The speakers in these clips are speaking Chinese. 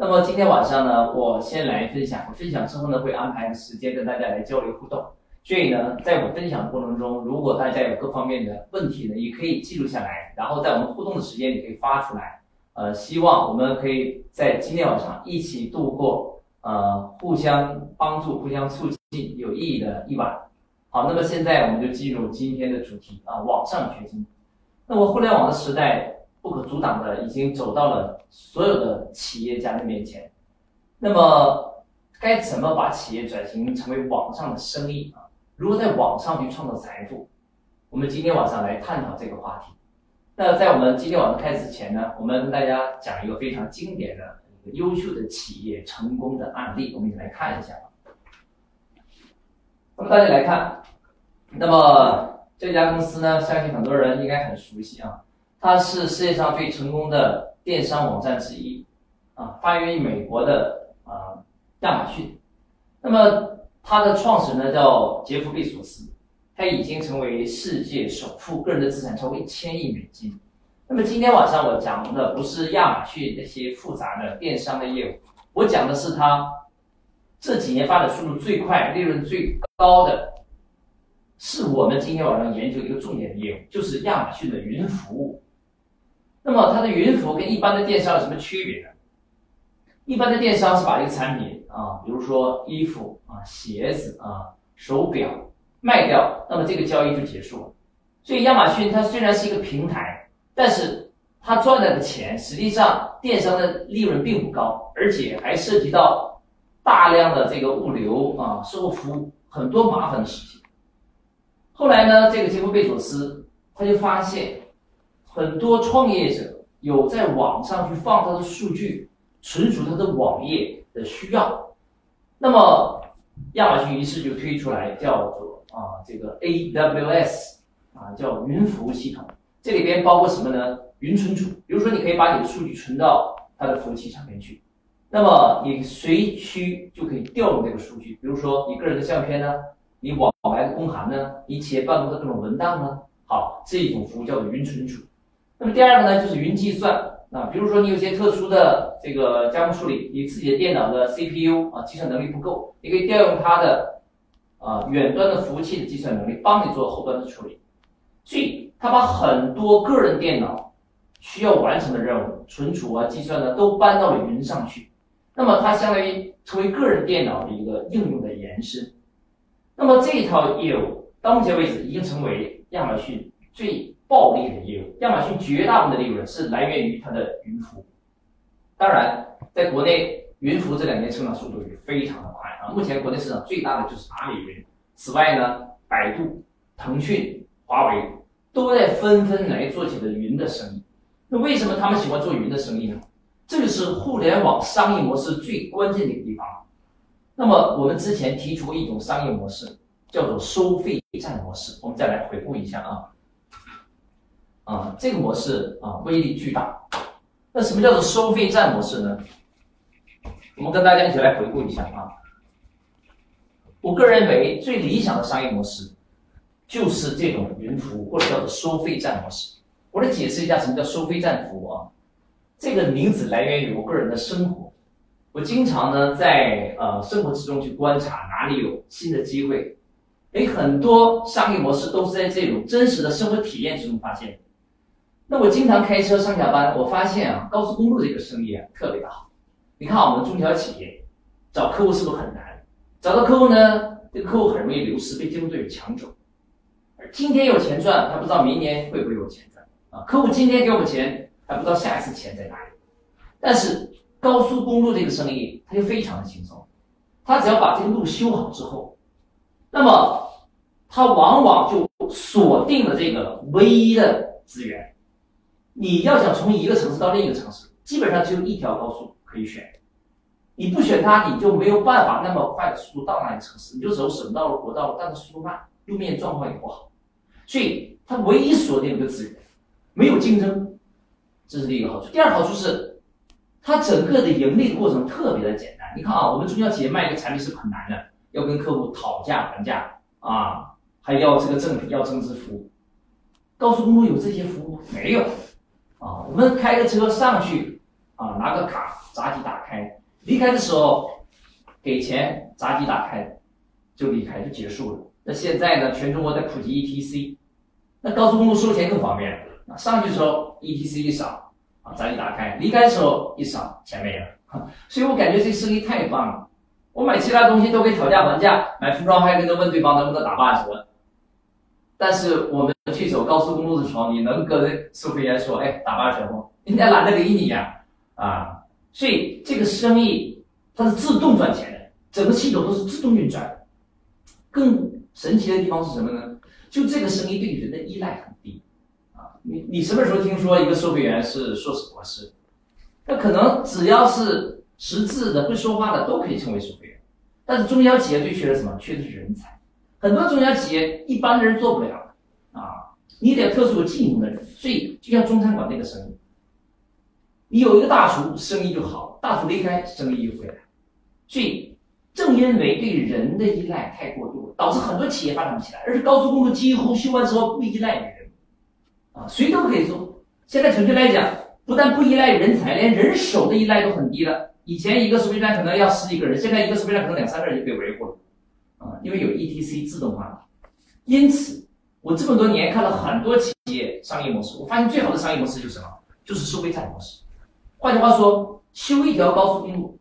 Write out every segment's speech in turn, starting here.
那么今天晚上呢，我先来分享，我分享之后呢，会安排时间跟大家来交流互动。所以呢，在我分享的过程中，如果大家有各方面的问题呢，也可以记录下来，然后在我们互动的时间里可以发出来。呃，希望我们可以在今天晚上一起度过呃互相帮助、互相促进、有意义的一晚。好，那么现在我们就进入今天的主题啊，网上学习。那么互联网的时代不可阻挡的已经走到了所有的企业家的面前。那么该怎么把企业转型成为网上的生意啊？如何在网上去创造财富？我们今天晚上来探讨这个话题。那在我们今天晚上开始之前呢，我们跟大家讲一个非常经典的优秀的企业成功的案例，我们一起来看一下。那么大家来看，那么这家公司呢，相信很多人应该很熟悉啊，它是世界上最成功的电商网站之一啊，发源于美国的啊亚马逊。那么它的创始人呢叫杰夫贝索斯。他已经成为世界首富，个人的资产超过一千亿美金。那么今天晚上我讲的不是亚马逊那些复杂的电商的业务，我讲的是他这几年发展速度最快、利润最高的，是我们今天晚上研究一个重点的业务，就是亚马逊的云服务。那么它的云服务跟一般的电商有什么区别呢？一般的电商是把一个产品啊，比如说衣服啊、鞋子啊、手表。卖掉，那么这个交易就结束了。所以亚马逊它虽然是一个平台，但是它赚来的钱实际上电商的利润并不高，而且还涉及到大量的这个物流啊、售后服务很多麻烦的事情。后来呢，这个杰夫贝佐斯他就发现，很多创业者有在网上去放他的数据、存储他的网页的需要，那么亚马逊于是就推出来叫做。啊，这个 AWS 啊，叫云服务系统，这里边包括什么呢？云存储，比如说你可以把你的数据存到它的服务器上面去，那么你随需就可以调用这个数据，比如说你个人的相片呢，你往来的公函呢，你企业办公的各种文档呢，好，这一种服务叫做云存储。那么第二个呢，就是云计算啊，比如说你有些特殊的这个加工处理，你自己的电脑的 CPU 啊计算能力不够，你可以调用它的。啊，远端的服务器的计算能力帮你做后端的处理，所以他把很多个人电脑需要完成的任务、存储啊、计算呢，都搬到了云上去。那么它相当于成为个人电脑的一个应用的延伸。那么这一套业务到目前为止已经成为亚马逊最暴利的业务。亚马逊绝大部分的利润是来源于它的云服务。当然，在国内云服务这两年成长速度也非常的快。啊，目前国内市场最大的就是阿里云。此外呢，百度、腾讯、华为都在纷纷来做起了云的生意。那为什么他们喜欢做云的生意呢？这个是互联网商业模式最关键的一个地方。那么我们之前提出过一种商业模式，叫做收费站模式。我们再来回顾一下啊，啊，这个模式啊威力巨大。那什么叫做收费站模式呢？我们跟大家一起来回顾一下啊。我个人认为最理想的商业模式就是这种云服务，或者叫做收费站模式。我来解释一下什么叫收费站服务啊？这个名字来源于我个人的生活。我经常呢在呃生活之中去观察哪里有新的机会。诶，很多商业模式都是在这种真实的生活体验之中发现。那我经常开车上下班，我发现啊高速公路这个生意啊特别的好。你看我们中小企业找客户是不是很难？找到客户呢，这个客户很容易流失，被竞争对手抢走。今天有钱赚，他不知道明年会不会有钱赚啊？客户今天给我们钱，还不知道下一次钱在哪里。但是高速公路这个生意，它就非常的轻松。他只要把这个路修好之后，那么他往往就锁定了这个唯一的资源。你要想从一个城市到另一个城市，基本上只有一条高速可以选。你不选它，你就没有办法那么快的速度到那个城市，你就走省道路、国道路，但是速度慢，路面状况也不好，所以它唯一锁定一个资源，没有竞争，这是第一个好处。第二好处是，它整个的盈利过程特别的简单。你看啊，我们中小企业卖一个产品是很难的，要跟客户讨价还价啊，还要这个赠品，要增值服务。高速公路有这些服务没有？啊，我们开个车上去。啊，拿个卡闸机打开，离开的时候给钱，闸机打开就离开就结束了。那现在呢，全中国在普及 ETC，那高速公路收钱更方便啊，上去的时候 ETC 一扫啊，闸机打开，离开的时候一扫钱没了，所以我感觉这生意太棒了。我买其他东西都可以讨价还价，买服装还跟着问对方能不能打八折。但是我们去走高速公路的时候，你能跟收费员说：“哎，打八折不？”人家懒得理你呀，啊！所以这个生意它是自动赚钱的，整个系统都是自动运转。更神奇的地方是什么呢？就这个生意对人的依赖很低啊！你你什么时候听说一个收费员是硕士博士？那可能只要是识字的、会说话的都可以成为收费员。但是中小企业最缺的什么？缺的是人才。很多中小企业一般的人做不了啊，你得特殊有技能的人。所以就像中餐馆那个生意，你有一个大厨，生意就好；大厨离开，生意就回来。所以正因为对人的依赖太过度，导致很多企业发展不起来。而且高速公路几乎修完之后不依赖于人，啊，谁都可以做。现在准确来讲，不但不依赖人才，连人手的依赖都很低了。以前一个收费站可能要十几个人，现在一个收费站可能两三个人就可以维护了。啊，因为有 ETC 自动化，因此我这么多年看了很多企业商业模式，我发现最好的商业模式就是什么？就是收费站模式。换句话说，修一条高速公路，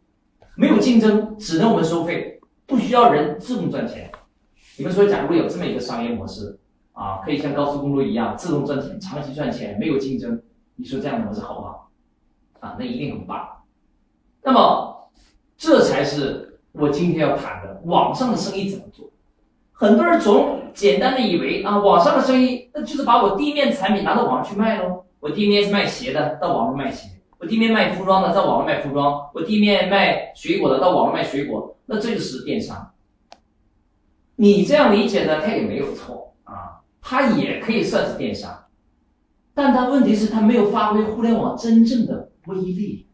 没有竞争，只能我们收费，不需要人，自动赚钱。你们说，假如有这么一个商业模式啊，可以像高速公路一样自动赚钱，长期赚钱，没有竞争，你说这样的模式好不好？啊，那一定很棒。那么，这才是。我今天要谈的网上的生意怎么做？很多人总简单的以为啊，网上的生意那就是把我地面产品拿到网上去卖喽。我地面是卖鞋的，到网上卖鞋；我地面卖服装的，在网上卖服装；我地面卖水果的，到网上卖水果。那这就是电商。你这样理解呢，它也没有错啊，它也可以算是电商，但它问题是它没有发挥互联网真正的威力。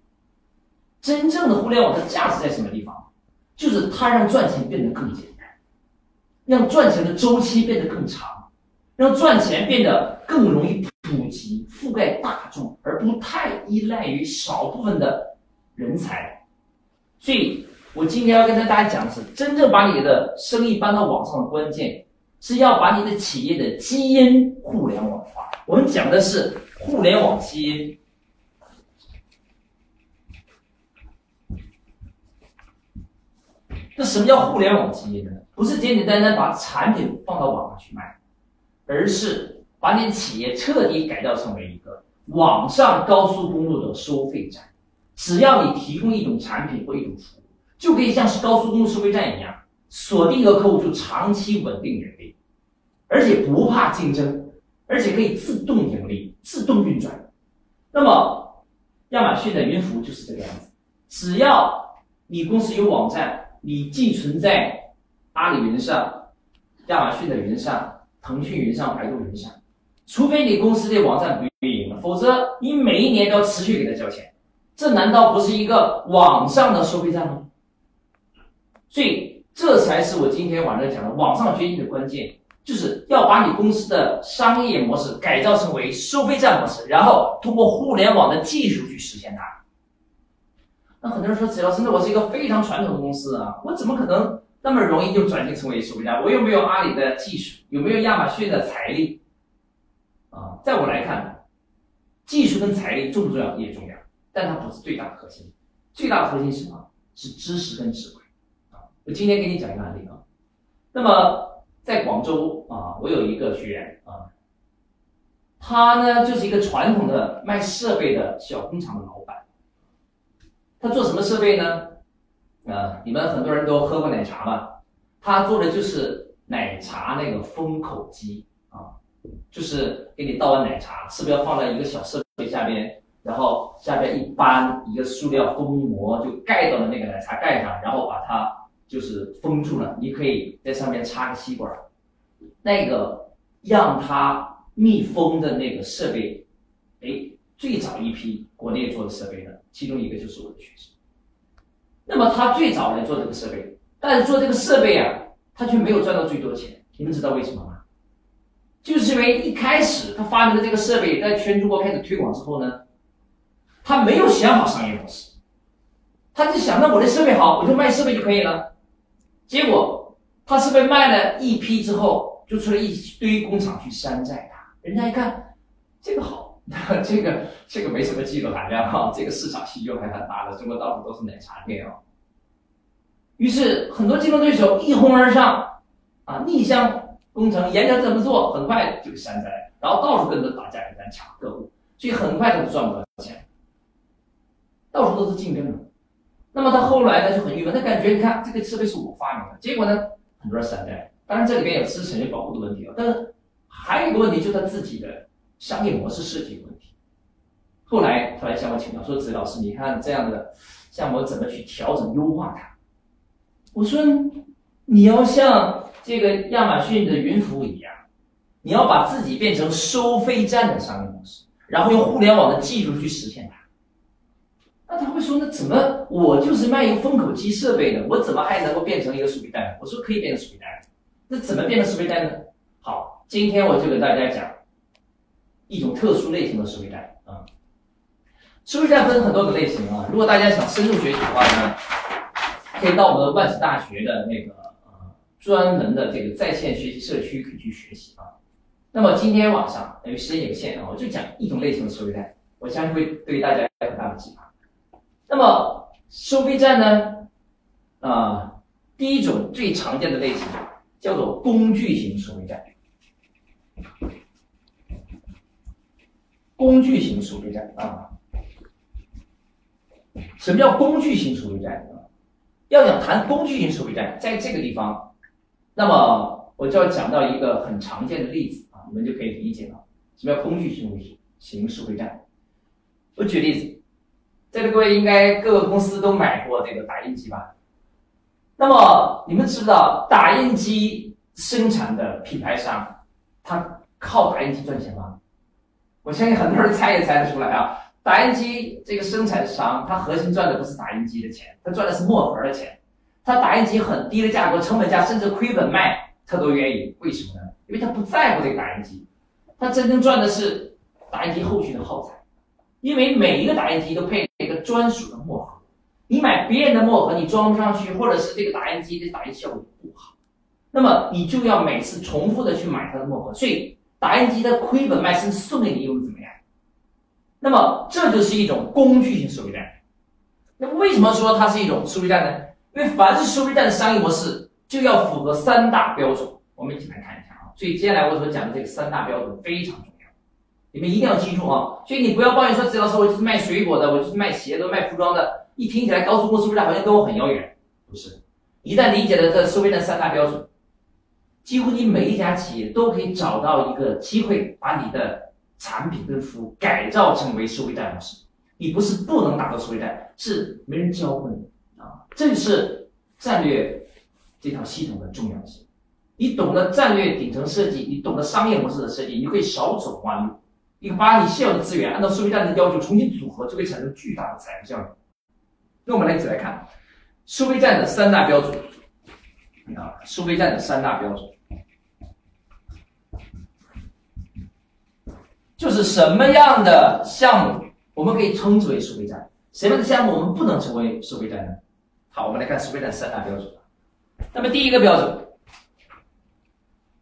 真正的互联网的价值在什么地方？就是它让赚钱变得更简单，让赚钱的周期变得更长，让赚钱变得更容易普及、覆盖大众，而不太依赖于少部分的人才。所以我今天要跟大家讲的是，真正把你的生意搬到网上的关键，是要把你的企业的基因互联网化。我们讲的是互联网基因。那什么叫互联网企业呢？不是简简单单把产品放到网上去卖，而是把你企业彻底改造成为一个网上高速公路的收费站。只要你提供一种产品或一种服务，就可以像是高速公路收费站一样，锁定一个客户就长期稳定盈利，而且不怕竞争，而且可以自动盈利、自动运转。那么，亚马逊的云服务就是这个样子。只要你公司有网站。你寄存在阿里云上、亚马逊的云上、腾讯云上、百度云上，除非你公司的网站不运营了，否则你每一年都要持续给他交钱。这难道不是一个网上的收费站吗？所以，这才是我今天晚上讲的网上决定的关键，就是要把你公司的商业模式改造成为收费站模式，然后通过互联网的技术去实现它。那很多人说，只要真的我是一个非常传统的公司啊，我怎么可能那么容易就转型成为收费站？我又没有阿里的技术，有没有亚马逊的财力？啊，在我来看，技术跟财力重不重要也重要，但它不是最大的核心。最大的核心是什么？是知识跟智慧。啊，我今天给你讲一个案例啊。那么在广州啊，我有一个学员啊，他呢就是一个传统的卖设备的小工厂的老板。他做什么设备呢？啊，你们很多人都喝过奶茶吧？他做的就是奶茶那个封口机啊，就是给你倒完奶茶，是不是要放在一个小设备下边，然后下边一搬一个塑料封膜就盖到了那个奶茶盖上，然后把它就是封住了，你可以在上面插个吸管，那个让它密封的那个设备，哎。最早一批国内做的设备呢，其中一个就是我的学生。那么他最早来做这个设备，但是做这个设备啊，他却没有赚到最多的钱。你们知道为什么吗？就是因为一开始他发明的这个设备在全中国开始推广之后呢，他没有想好商业模式，他就想，那我的设备好，我就卖设备就可以了。结果他是被卖了一批之后，就出来一堆工厂去山寨他。人家一看，这个好，那 这个这个没什么技术含量哈，这个市场需求还很大的，中国到处都是奶茶店啊。于是很多竞争对手一哄而上，啊，逆向工程，研究怎么做，很快就山寨，然后到处跟着打价格战抢客户，所以很快他就赚不到钱。到处都是竞争的，那么他后来呢就很郁闷，他感觉你看这个设备是我发明的，结果呢很多人山寨，当然这里边有知识产权保护的问题啊，但是还有一个问题就是他自己的商业模式设计有问题。后来他来向我请教说：“子老师，你看这样的项目怎么去调整优化它？”我说：“你要像这个亚马逊的云服务一样，你要把自己变成收费站的商业模式，然后用互联网的技术去实现它。”那他会说：“那怎么我就是卖一个封口机设备的，我怎么还能够变成一个收费站？”我说：“可以变成收费站。那怎么变成收费站呢？”好，今天我就给大家讲一种特殊类型的收费站啊。收费站分很多个类型啊，如果大家想深入学习的话呢，可以到我们万斯大学的那个呃专门的这个在线学习社区可以去学习啊。那么今天晚上由于时间有限啊，我就讲一种类型的收费站，我相信会对大家有很大的启发。那么收费站呢？啊，第一种最常见的类型叫做工具型收费站。工具型收费站啊，什么叫工具型收费站？要想谈工具型收费站，在这个地方，那么我就要讲到一个很常见的例子啊，你们就可以理解了。什么叫工具型型收费站？我举例子。在座各位应该各个公司都买过这个打印机吧？那么你们知道打印机生产的品牌商，他靠打印机赚钱吗？我相信很多人猜也猜得出来啊！打印机这个生产商，他核心赚的不是打印机的钱，他赚的是墨盒的钱。他打印机很低的价格，成本价甚至亏本卖，他都愿意。为什么呢？因为他不在乎这个打印机，他真正赚的是打印机后续的耗材。因为每一个打印机都配一个专属的墨盒，你买别人的墨盒，你装不上去，或者是这个打印机的打印效果不好，那么你就要每次重复的去买它的墨盒，所以打印机的亏本卖，甚至送给你又怎么样？那么这就是一种工具型收费站。那为什么说它是一种收费站呢？因为凡是收费站的商业模式就要符合三大标准，我们一起来看一下啊。所以接下来我所讲的这个三大标准非常重要。你们一定要记住啊！所以你不要抱怨说，只要说我就是卖水果的，我就是卖鞋的、卖服装的，一听起来高速公路收费站好像跟我很遥远。不是，一旦理解了这收费站三大标准，几乎你每一家企业都可以找到一个机会，把你的产品跟服务改造成为收费站模式。你不是不能打造收费站，是没人教过你啊！这是战略这套系统的重要性。你懂得战略顶层设计，你懂得商业模式的设计，你可以少走弯路。你把你现有的资源按照收费站的要求重新组合，就会产生巨大的财富效应。那我们来一起来看收费站的三大标准啊，收费站的三大标准，就是什么样的项目我们可以称之为收费站，什么样的项目我们不能成为收费站呢？好，我们来看收费站三大标准。那么第一个标准，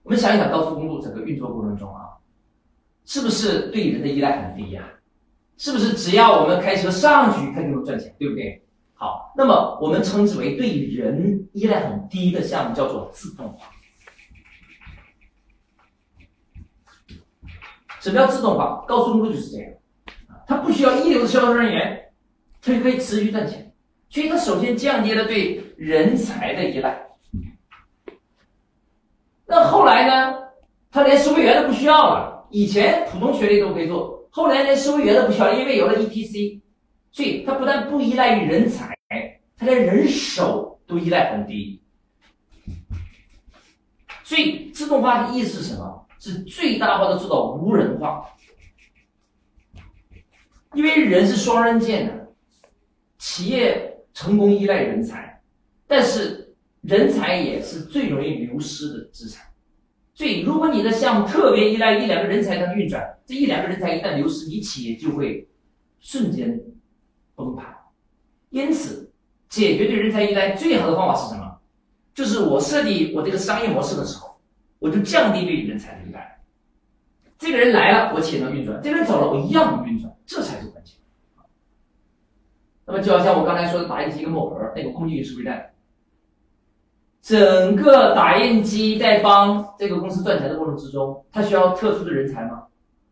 我们想一想高速公路整个运作过程中啊。是不是对人的依赖很低呀？是不是只要我们开车上去，它就能赚钱，对不对？好，那么我们称之为对人依赖很低的项目叫做自动化。什么叫自动化？高速公路就是这样，它不需要一流的销售人员，它就可以持续赚钱。所以它首先降低了对人才的依赖。那后来呢？它连收费员都不需要了。以前普通学历都可以做，后来连收费员都不需要，因为有了 ETC，所以它不但不依赖于人才，连人手都依赖很低。所以自动化的意思是什么？是最大化的做到无人化。因为人是双刃剑的，企业成功依赖人才，但是人才也是最容易流失的资产。所以，如果你的项目特别依赖一两个人才能运转，这一两个人才一旦流失，你企业就会瞬间崩盘。因此，解决对人才依赖最好的方法是什么？就是我设计我这个商业模式的时候，我就降低对人才的依赖。这个人来了，我且能运转；这个人走了，我一样能运转，这才是关键。那么，就好像我刚才说的打印机跟墨盒那个空气数据站，整个打印机在帮这个公司赚钱的过程之中，它需要特殊的人才吗？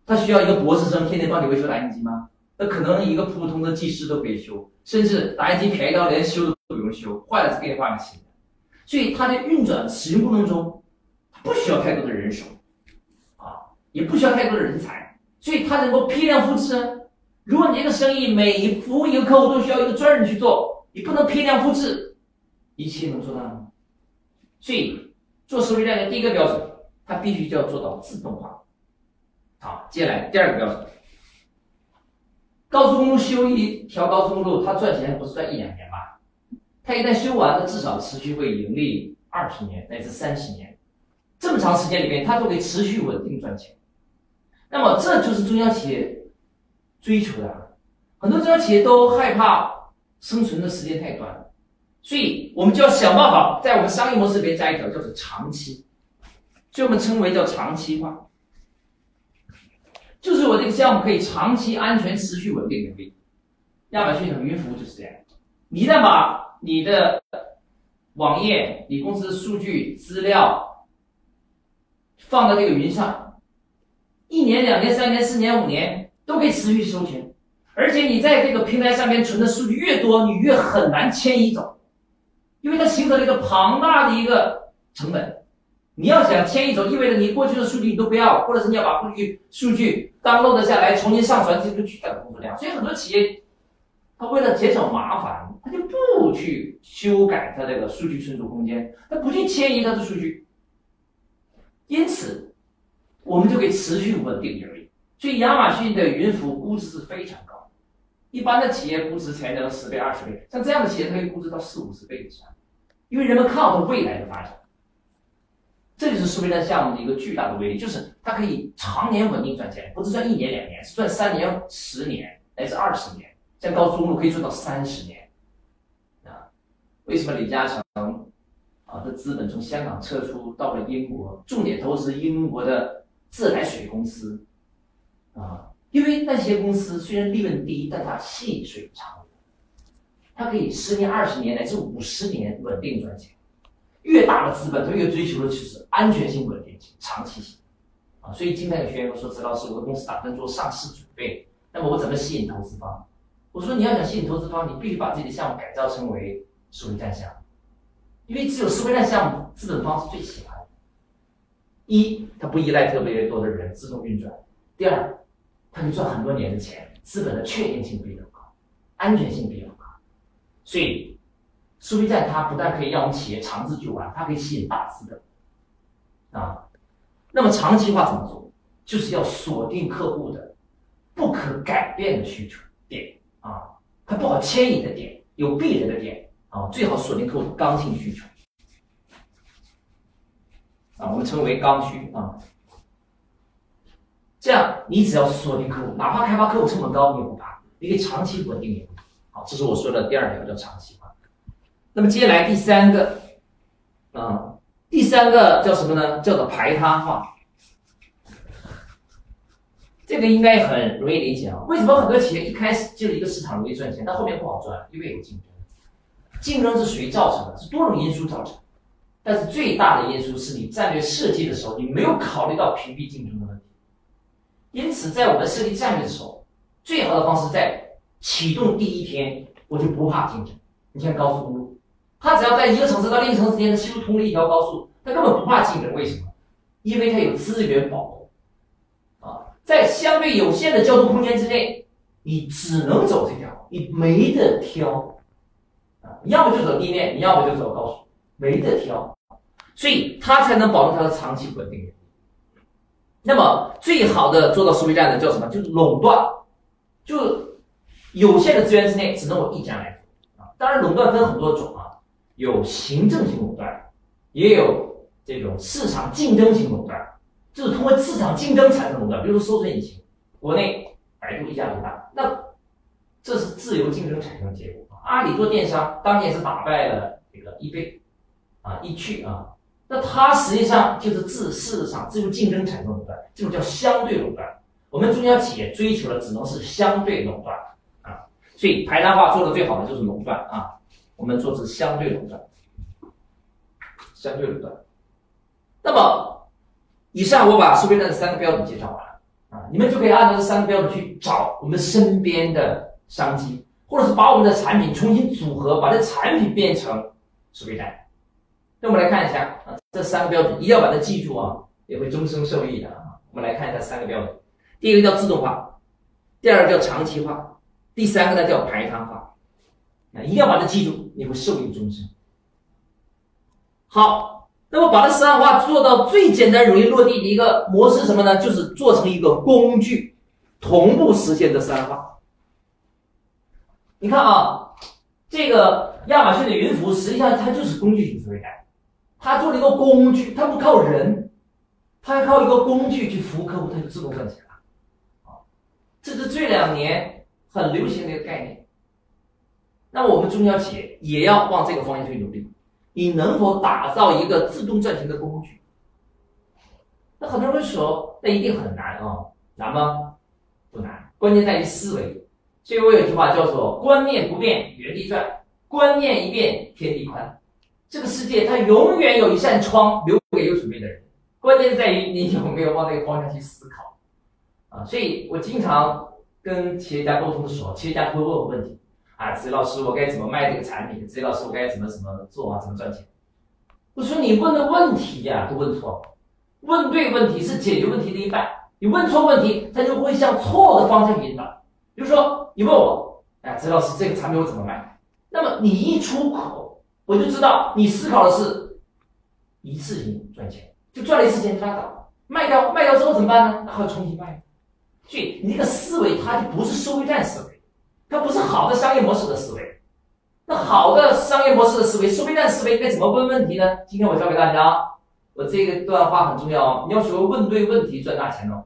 它需要一个博士生天天帮你维修打印机吗？那可能一个普通的技师都可以修，甚至打印机便宜到连修都不用修，坏了再给你换个新的。所以它的运转使用过程中，不需要太多的人手，啊，也不需要太多的人才，所以它能够批量复制。如果你这个生意每服务一个客户都需要一个专人去做，你不能批量复制，一切能做到吗？所以做收费站的第一个标准，它必须就要做到自动化。好，接下来第二个标准，高速公路修一条高速公路，它赚钱不是赚一两年吧？它一旦修完了，至少持续会盈利二十年乃至三十年，这么长时间里面，它都可以持续稳定赚钱。那么这就是中小企业。追求的很多中小企业都害怕生存的时间太短，所以我们就要想办法在我们商业模式里面加一条，叫做长期，所以我们称为叫长期化，就是我这个项目可以长期安全、持续、稳定盈利。亚马逊的云服务就是这样，你一旦把你的网页、你公司的数据资料放到这个云上，一年、两年、三年、四年、五年。都可以持续收钱，而且你在这个平台上面存的数据越多，你越很难迁移走，因为它形成了一个庞大的一个成本。你要想迁移走，意味着你过去的数据你都不要，或者是你要把过去数据 download 下来重新上传，这个巨大的工作量。所以很多企业，他为了减少麻烦，他就不去修改他这个数据存储空间，他不去迁移他的数据，因此我们就可以持续稳定盈利。所以亚马逊的云服务估值是非常高，一般的企业估值才能十倍、二十倍，像这样的企业它可以估值到四五十倍以上，因为人们看好未来的发展。这就是数位站项目的一个巨大的威力，就是它可以常年稳定赚钱，不是赚一年两年，是赚三年、十年乃至二十年，像高速公路可以做到三十年。啊，为什么李嘉诚啊的资本从香港撤出到了英国，重点投资英国的自来水公司？啊，因为那些公司虽然利润低，但它细水长流，它可以十年、二十年乃至五十年稳定赚钱。越大资本，它越追求的就是安全性、稳定性、长期性。啊，所以经常有学员说：“陈老师，我的公司打算做上市准备，那么我怎么吸引投资方？”我说：“你要想吸引投资方，你必须把自己的项目改造成为收费站项目，因为只有收费站项目，资本方是最喜欢的。一，它不依赖特别多的人，自动运转；第二，他可以赚很多年的钱，资本的确定性比较高，安全性比较高，所以收费站它不但可以让我们企业长治久安，它可以吸引大资本啊。那么长期化怎么做？就是要锁定客户的不可改变的需求点啊，它不好迁移的点，有壁垒的点啊，最好锁定客户的刚性需求啊，我们称为刚需啊。这样，你只要锁定客户，哪怕开发客户成本高，你也不怕，你可以长期稳定盈利。好，这是我说的第二条，叫长期。那么接下来第三个，啊，第三个叫什么呢？叫做排他化。这个应该很容易理解啊。为什么很多企业一开始进入一个市场容易赚钱，但后面不好赚？因为有竞争。竞争是谁造成的？是多种因素造成。但是最大的因素是你战略设计的时候，你没有考虑到屏蔽竞争的问题。因此，在我们设计战略的时候，最好的方式在启动第一天，我就不怕竞争。你像高速公路，它只要在一个城市到另一个城市之间修通了一条高速，它根本不怕竞争。为什么？因为它有资源保护。啊，在相对有限的交通空间之内，你只能走这条，你没得挑。啊，要么就走地面，你要么就走高速，没得挑。所以它才能保证它的长期稳定。那么最好的做到收费站的叫什么？就是垄断，就有限的资源之内只能我一家来做啊。当然，垄断分很多种，有行政性垄断，也有这种市场竞争型垄断，就是通过市场竞争产生垄断。比如说搜索引擎，国内百度一家独大，那这是自由竞争产生的结果。阿里做电商，当年是打败了这个易贝，啊，易趣啊，那它实际上就是自市场自由竞争产生垄断，这种叫相对垄断。我们中小企业追求的只能是相对垄断啊，所以排他化做的最好的就是垄断啊，我们做的是相对垄断，相对垄断。那么，以上我把收费站的三个标准介绍完了啊，你们就可以按照这三个标准去找我们身边的商机。或者是把我们的产品重新组合，把这产品变成收费站。那我们来看一下啊，这三个标准一定要把它记住啊，也会终生受益的啊。我们来看一下三个标准，第一个叫自动化，第二个叫长期化，第三个呢叫排他化。啊，一定要把它记住，你会受益终生。好，那么把它三化做到最简单、容易落地的一个模式什么呢？就是做成一个工具，同步实现的三化。你看啊，这个亚马逊的云服务实际上它就是工具型思维站，它做了一个工具，它不靠人，它还靠一个工具去服务客户，它就自动赚钱了。啊，这是这两年很流行的一个概念。那我们中小企业也要往这个方向去努力。你能否打造一个自动赚钱的工具？那很多人会说，那一定很难啊，难吗？不难，关键在于思维。所以我有句话叫做“观念不变，原地转；观念一变，天地宽。”这个世界它永远有一扇窗留给有准备的人，关键在于你有没有往那个方向去思考啊！所以我经常跟企业家沟通的时候，企业家会问我问题啊：“子怡老师，我该怎么卖这个产品？子怡老师，我该怎么怎么做啊？怎么赚钱？”我说：“你问的问题呀，都问错。问对问题是解决问题的一半，你问错问题，它就会向错的方向引导。比如说。”你问我，哎，周老师，这个产品我怎么卖？那么你一出口，我就知道你思考的是一次性赚钱，就赚了一次钱就拉倒，卖掉卖掉之后怎么办呢？那还要重新卖。所以你这个思维它就不是收费站思维，它不是好的商业模式的思维。那好的商业模式的思维，收费站思维该怎么问问题呢？今天我教给大家，我这个段话很重要哦，你要学会问对问题赚大钱哦。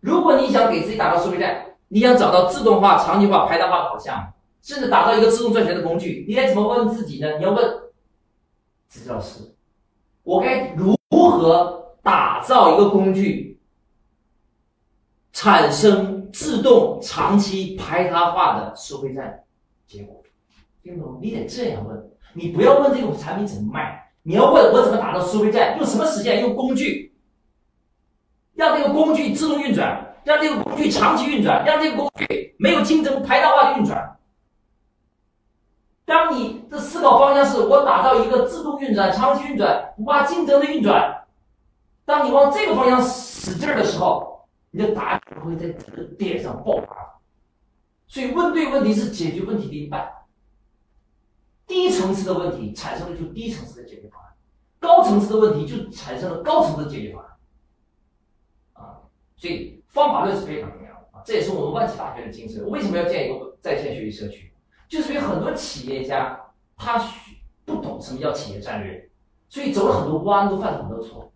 如果你想给自己打造收费站，你想找到自动化、场景化、排单化的好项目，甚至打造一个自动赚钱的工具，你该怎么问自己呢？你要问子教师：我该如何打造一个工具，产生自动、长期、排他化的收费站结果？听懂你得这样问，你不要问这种产品怎么卖，你要问我怎么打造收费站，用什么实现？用工具，让这个工具自动运转。让这个工具长期运转，让这个工具没有竞争、排他化的运转。当你的思考方向是我打造一个自动运转、长期运转、不怕竞争的运转，当你往这个方向使劲的时候，你的答案会在这个点上爆发。所以，问对问题是解决问题的一半。低层次的问题产生的就低层次的解决方案，高层次的问题就产生了高层次的解决方案。啊，所以。方法论是非常重要的啊，这也是我们万企大学的精神。为什么要建一个在线学习社区？就是因为很多企业家他不懂什么叫企业战略，所以走了很多弯路，犯了很多错。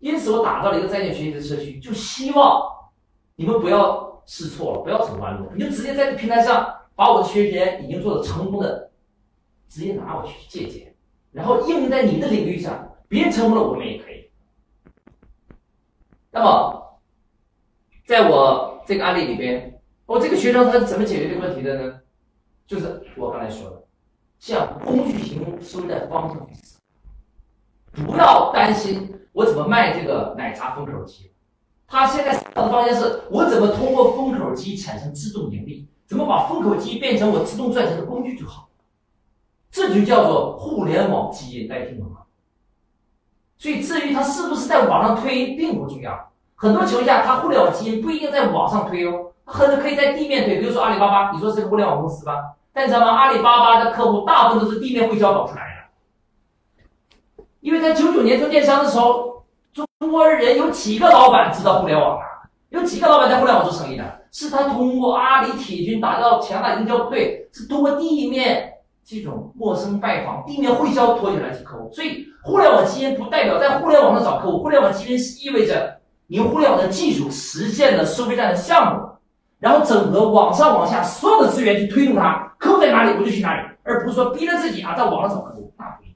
因此，我打造了一个在线学习的社区，就希望你们不要试错了，不要走弯路，你就直接在这平台上把我的学员已经做的成功的，直接拿我去借鉴，然后应用在你的领域上，别人成功了，我们也可以。那么。在我这个案例里边，我这个学生他是怎么解决这个问题的呢？就是我刚才说的，向工具型收的方向去思考，不要担心我怎么卖这个奶茶封口机。他现在思考的方向是我怎么通过封口机产生自动盈利，怎么把封口机变成我自动赚钱的工具就好。这就叫做互联网基因，大家听懂吗？所以至于他是不是在网上推，并不重要。很多情况下，它互联网基因不一定在网上推哦，它很可以在地面推。比如说阿里巴巴，你说是个互联网公司吧？但你知道吗？阿里巴巴的客户大部分都是地面会销搞出来的。因为在九九年做电商的时候，中国人有几个老板知道互联网啊？有几个老板在互联网做生意的？是他通过阿里铁军打造强大营销部队，是通过地面这种陌生拜访、地面会销托起来的客户。所以，互联网基因不代表在互联网上找客户，互联网基因是意味着。你用互联网的技术实现了收费站的项目，然后整合网上网下所有的资源去推动它。客户在哪里，我就去哪里，而不是说逼着自己啊，在网上找客户，那不一定。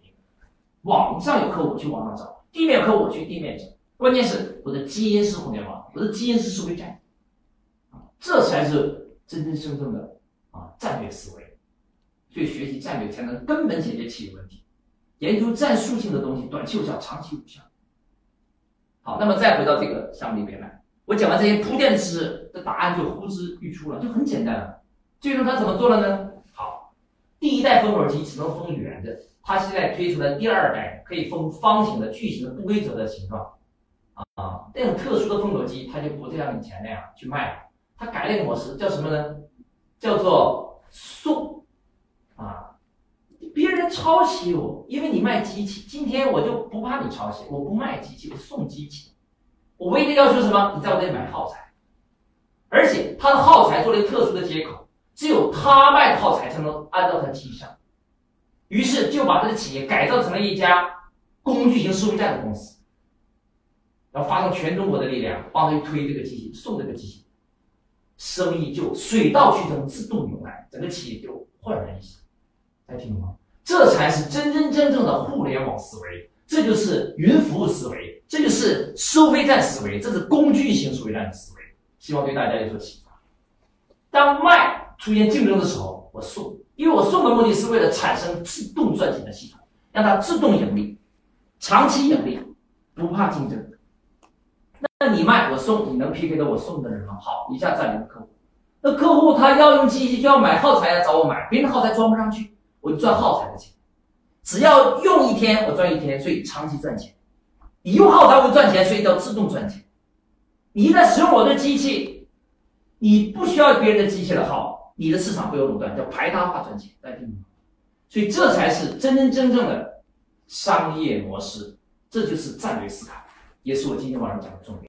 网上有客户，去网上找；地面有客户，去地面找。关键是我的基因是互联网，我的基因是社会战啊，这才是真真正正的啊战略思维。所以学习战略才能根本解决企业问题。研究战术性的东西，短期有效，长期无效。好，那么再回到这个项目里边来，我讲完这些铺垫的知识，这答案就呼之欲出了，就很简单了。最终他怎么做了呢？好，第一代封口机只能封圆的，他现在推出了第二代，可以封方形的、矩形的、不规则的形状。啊，那种特殊的封口机，它就不再像以前那样去卖了，它改了一个模式，叫什么呢？叫做送啊，别人抄袭我，因为你卖机器，今天我就不怕你抄袭，我不卖机器，我送机器，我唯一的要求是什么？你在我这里买耗材，而且它的耗材做了一个特殊的接口，只有他卖的耗材才能安到他机上，于是就把这个企业改造成了一家工具型收费站的公司。然后发动全中国的力量，帮他去推这个机器，送这个机器，生意就水到渠成，自动涌来，整个企业就焕然一新。大家听懂吗？这才是真真正正的互联网思维，这就是云服务思维，这就是收费站思维，这是工具型收费站的思维。希望对大家有所启发。当卖出现竞争的时候，我送，因为我送的目的是为了产生自动赚钱的系统，让它自动盈利，长期盈利，不怕竞争。那你卖我送，你能 PK 到我送的人吗？好，一下占领了客户。那客户他要用机器，就要买耗材来找我买，别人的耗材装不上去，我就赚耗材的钱。只要用一天，我赚一天，所以长期赚钱。你用耗材会赚钱，所以叫自动赚钱。你一旦使用我的机器，你不需要别人的机器的耗，你的市场会有垄断，叫排他化赚钱。大家听懂吗？所以这才是真真正正的商业模式，这就是战略思考，也是我今天晚上讲的重点。